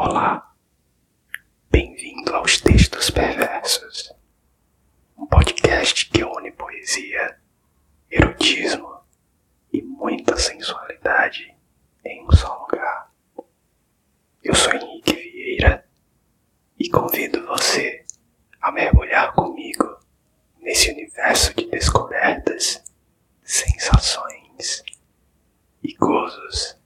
Olá, bem-vindo aos Textos Perversos, um podcast que une poesia, erotismo e muita sensualidade em um só lugar. Eu sou Henrique Vieira e convido você a mergulhar comigo nesse universo de descobertas, sensações e gozos.